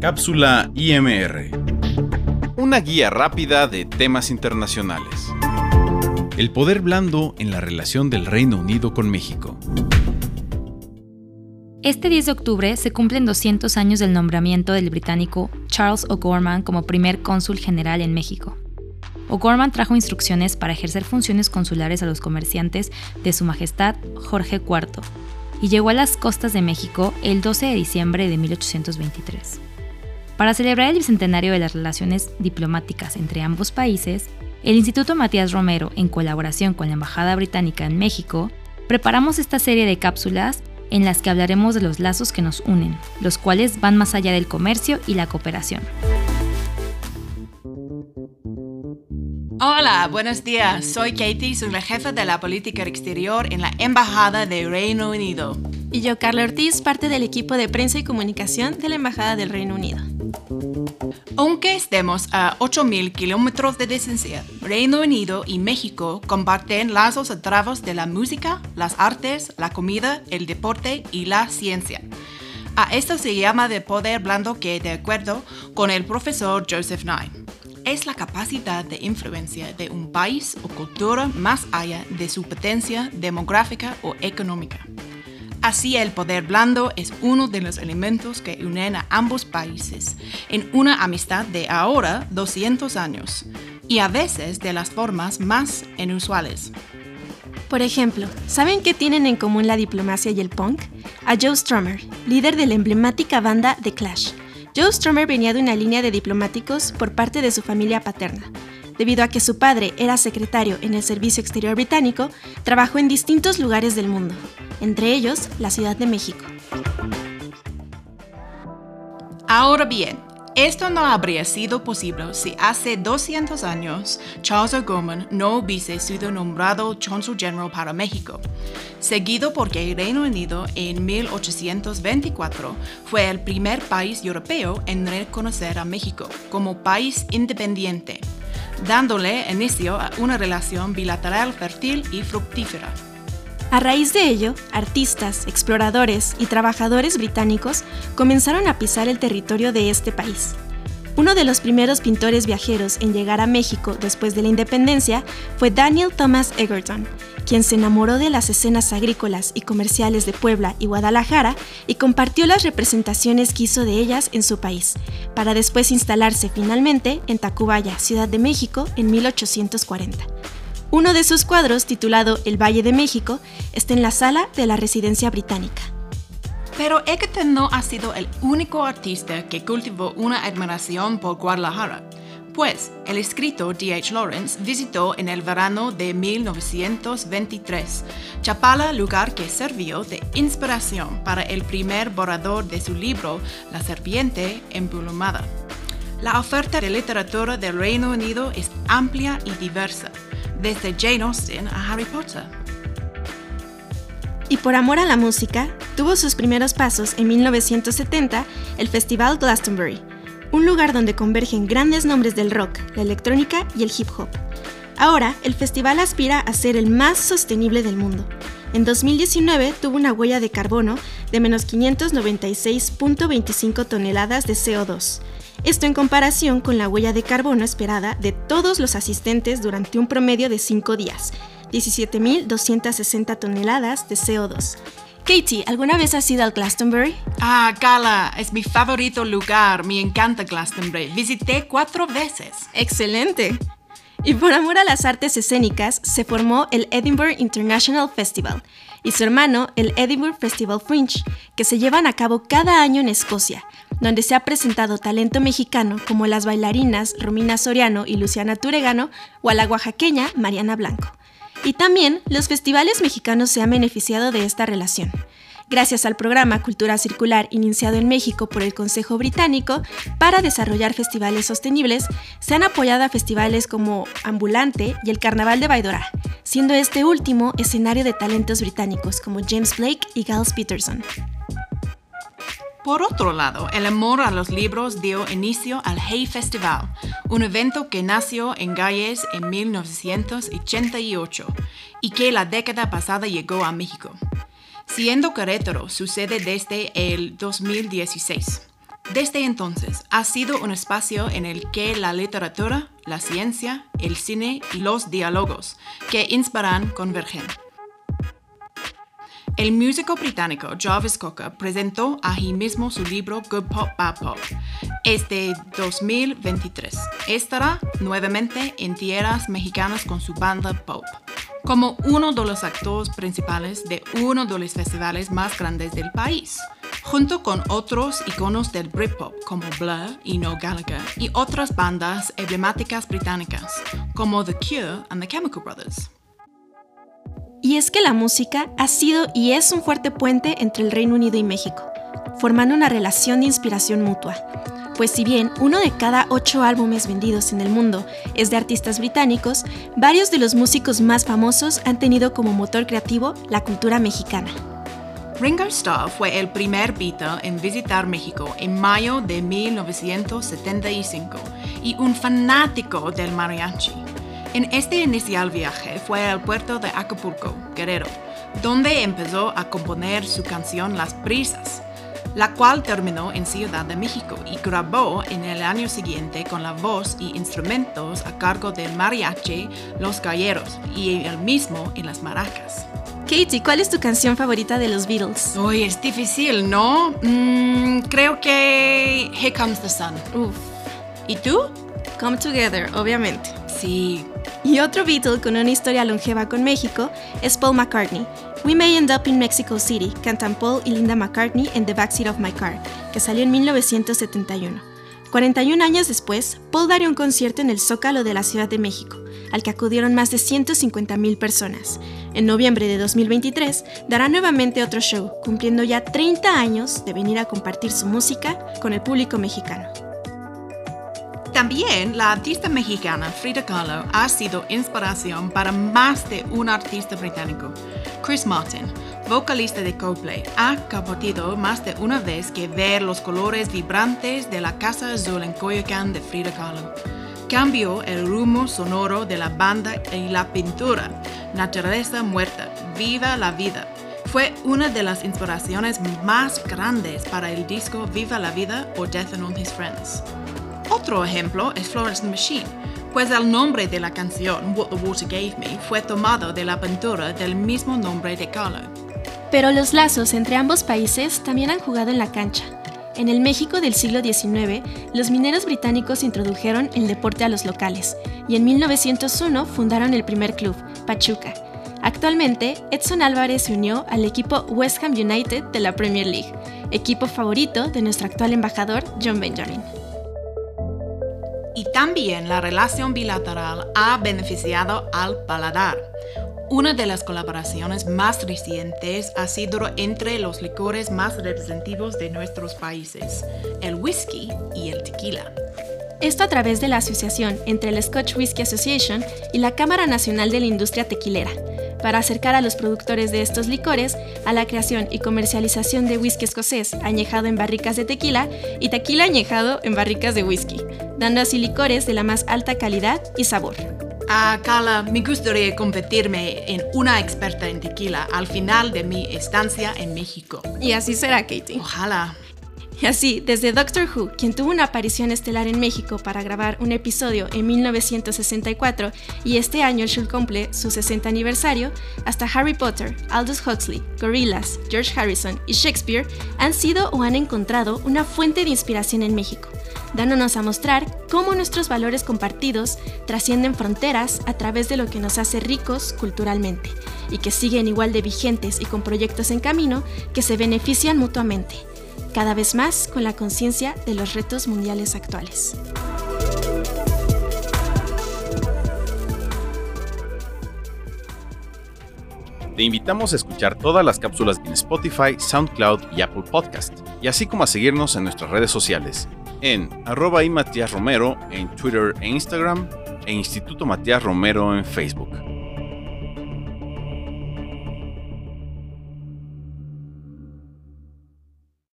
Cápsula IMR. Una guía rápida de temas internacionales. El poder blando en la relación del Reino Unido con México. Este 10 de octubre se cumplen 200 años del nombramiento del británico Charles O'Gorman como primer cónsul general en México. O'Gorman trajo instrucciones para ejercer funciones consulares a los comerciantes de Su Majestad Jorge IV y llegó a las costas de México el 12 de diciembre de 1823. Para celebrar el bicentenario de las relaciones diplomáticas entre ambos países, el Instituto Matías Romero, en colaboración con la Embajada Británica en México, preparamos esta serie de cápsulas en las que hablaremos de los lazos que nos unen, los cuales van más allá del comercio y la cooperación. Hola, buenos días. Soy Katie, soy la jefa de la política exterior en la Embajada de Reino Unido. Y yo, Carla Ortiz, parte del equipo de prensa y comunicación de la Embajada del Reino Unido. Aunque estemos a 8.000 kilómetros de distancia, Reino Unido y México comparten lazos a través de la música, las artes, la comida, el deporte y la ciencia. A esto se llama de poder blando que, de acuerdo con el profesor Joseph Nye, es la capacidad de influencia de un país o cultura más allá de su potencia demográfica o económica. Así el poder blando es uno de los elementos que unen a ambos países en una amistad de ahora 200 años y a veces de las formas más inusuales. Por ejemplo, ¿saben qué tienen en común la diplomacia y el punk? A Joe Strummer, líder de la emblemática banda The Clash, Joe Strummer venía de una línea de diplomáticos por parte de su familia paterna. Debido a que su padre era secretario en el Servicio Exterior Británico, trabajó en distintos lugares del mundo, entre ellos la Ciudad de México. Ahora bien, esto no habría sido posible si hace 200 años Charles O'Gorman no hubiese sido nombrado Consul General para México, seguido porque el Reino Unido en 1824 fue el primer país europeo en reconocer a México como país independiente, dándole inicio a una relación bilateral fértil y fructífera. A raíz de ello, artistas, exploradores y trabajadores británicos comenzaron a pisar el territorio de este país. Uno de los primeros pintores viajeros en llegar a México después de la independencia fue Daniel Thomas Egerton, quien se enamoró de las escenas agrícolas y comerciales de Puebla y Guadalajara y compartió las representaciones que hizo de ellas en su país, para después instalarse finalmente en Tacubaya, Ciudad de México, en 1840. Uno de sus cuadros, titulado El Valle de México, está en la sala de la residencia británica. Pero Egerton no ha sido el único artista que cultivó una admiración por Guadalajara, pues el escritor D.H. Lawrence visitó en el verano de 1923 Chapala, lugar que sirvió de inspiración para el primer borrador de su libro La serpiente emplumada. La oferta de literatura del Reino Unido es amplia y diversa desde Jane Austen a Harry Potter. Y por amor a la música, tuvo sus primeros pasos en 1970 el Festival Glastonbury, un lugar donde convergen grandes nombres del rock, la electrónica y el hip hop. Ahora, el festival aspira a ser el más sostenible del mundo. En 2019 tuvo una huella de carbono de menos 596.25 toneladas de CO2, esto en comparación con la huella de carbono esperada de todos los asistentes durante un promedio de 5 días, 17.260 toneladas de CO2. Katie, ¿alguna vez has ido al Glastonbury? Ah, Gala, es mi favorito lugar. Me encanta Glastonbury. Visité cuatro veces. Excelente. Y por amor a las artes escénicas, se formó el Edinburgh International Festival y su hermano, el Edinburgh Festival Fringe, que se llevan a cabo cada año en Escocia, donde se ha presentado talento mexicano como las bailarinas Romina Soriano y Luciana Turegano o a la oaxaqueña Mariana Blanco. Y también los festivales mexicanos se han beneficiado de esta relación. Gracias al programa Cultura Circular iniciado en México por el Consejo Británico para desarrollar festivales sostenibles, se han apoyado a festivales como Ambulante y el Carnaval de Baidora, siendo este último escenario de talentos británicos como James Blake y Giles Peterson. Por otro lado, el amor a los libros dio inicio al Hay Festival, un evento que nació en Galles en 1988 y que la década pasada llegó a México. Siendo Querétaro sucede desde el 2016. Desde entonces ha sido un espacio en el que la literatura, la ciencia, el cine y los diálogos que inspiran convergen. El músico británico Jarvis Cocker presentó allí mismo su libro Good Pop, Bad Pop. Este 2023 estará nuevamente en tierras mexicanas con su banda Pop como uno de los actores principales de uno de los festivales más grandes del país, junto con otros iconos del Britpop como Blur y No Gallagher y otras bandas emblemáticas británicas como The Cure and The Chemical Brothers. Y es que la música ha sido y es un fuerte puente entre el Reino Unido y México, formando una relación de inspiración mutua pues si bien uno de cada ocho álbumes vendidos en el mundo es de artistas británicos, varios de los músicos más famosos han tenido como motor creativo la cultura mexicana. Ringo Starr fue el primer Beatle en visitar México en mayo de 1975 y un fanático del mariachi. En este inicial viaje fue al puerto de Acapulco, Guerrero, donde empezó a componer su canción Las Brisas, la cual terminó en Ciudad de México y grabó en el año siguiente con la voz y instrumentos a cargo del mariachi Los Galleros y el mismo en las maracas. Katie, ¿cuál es tu canción favorita de los Beatles? Uy, es difícil, ¿no? Mm, creo que Here Comes the Sun. Uf. ¿Y tú? Come Together, obviamente. Sí. Y otro Beatle con una historia longeva con México es Paul McCartney, We May End Up in Mexico City, cantan Paul y Linda McCartney en The Backseat of My Car, que salió en 1971. 41 años después, Paul daría un concierto en el Zócalo de la Ciudad de México, al que acudieron más de 150.000 personas. En noviembre de 2023, dará nuevamente otro show, cumpliendo ya 30 años de venir a compartir su música con el público mexicano. También la artista mexicana Frida Kahlo ha sido inspiración para más de un artista británico. Chris Martin, vocalista de Coldplay, ha compartido más de una vez que ver los colores vibrantes de la Casa Azul en Coyoacán de Frida Kahlo. Cambió el rumbo sonoro de la banda y la pintura. Naturaleza muerta, viva la vida. Fue una de las inspiraciones más grandes para el disco Viva la Vida o Death and All His Friends. Otro ejemplo es Florence the Machine, pues el nombre de la canción What the Water Gave Me fue tomado de la pintura del mismo nombre de Kahlo. Pero los lazos entre ambos países también han jugado en la cancha. En el México del siglo XIX, los mineros británicos introdujeron el deporte a los locales y en 1901 fundaron el primer club, Pachuca. Actualmente, Edson Álvarez se unió al equipo West Ham United de la Premier League, equipo favorito de nuestro actual embajador John Benjamin también la relación bilateral ha beneficiado al paladar. Una de las colaboraciones más recientes ha sido entre los licores más representativos de nuestros países, el whisky y el tequila. Esto a través de la asociación entre el Scotch Whisky Association y la Cámara Nacional de la Industria Tequilera, para acercar a los productores de estos licores a la creación y comercialización de whisky escocés añejado en barricas de tequila y tequila añejado en barricas de whisky, dando así licores de la más alta calidad y sabor. A Carla, me gustaría convertirme en una experta en tequila al final de mi estancia en México. Y así será, Katie. Ojalá. Y así, desde Doctor Who, quien tuvo una aparición estelar en México para grabar un episodio en 1964 y este año el show cumple su 60 aniversario, hasta Harry Potter, Aldous Huxley, Gorillaz, George Harrison y Shakespeare han sido o han encontrado una fuente de inspiración en México, dándonos a mostrar cómo nuestros valores compartidos trascienden fronteras a través de lo que nos hace ricos culturalmente y que siguen igual de vigentes y con proyectos en camino que se benefician mutuamente cada vez más con la conciencia de los retos mundiales actuales. Te invitamos a escuchar todas las cápsulas en Spotify, SoundCloud y Apple Podcast, y así como a seguirnos en nuestras redes sociales, en arroba y Matías Romero en Twitter e Instagram, e Instituto Matías Romero en Facebook.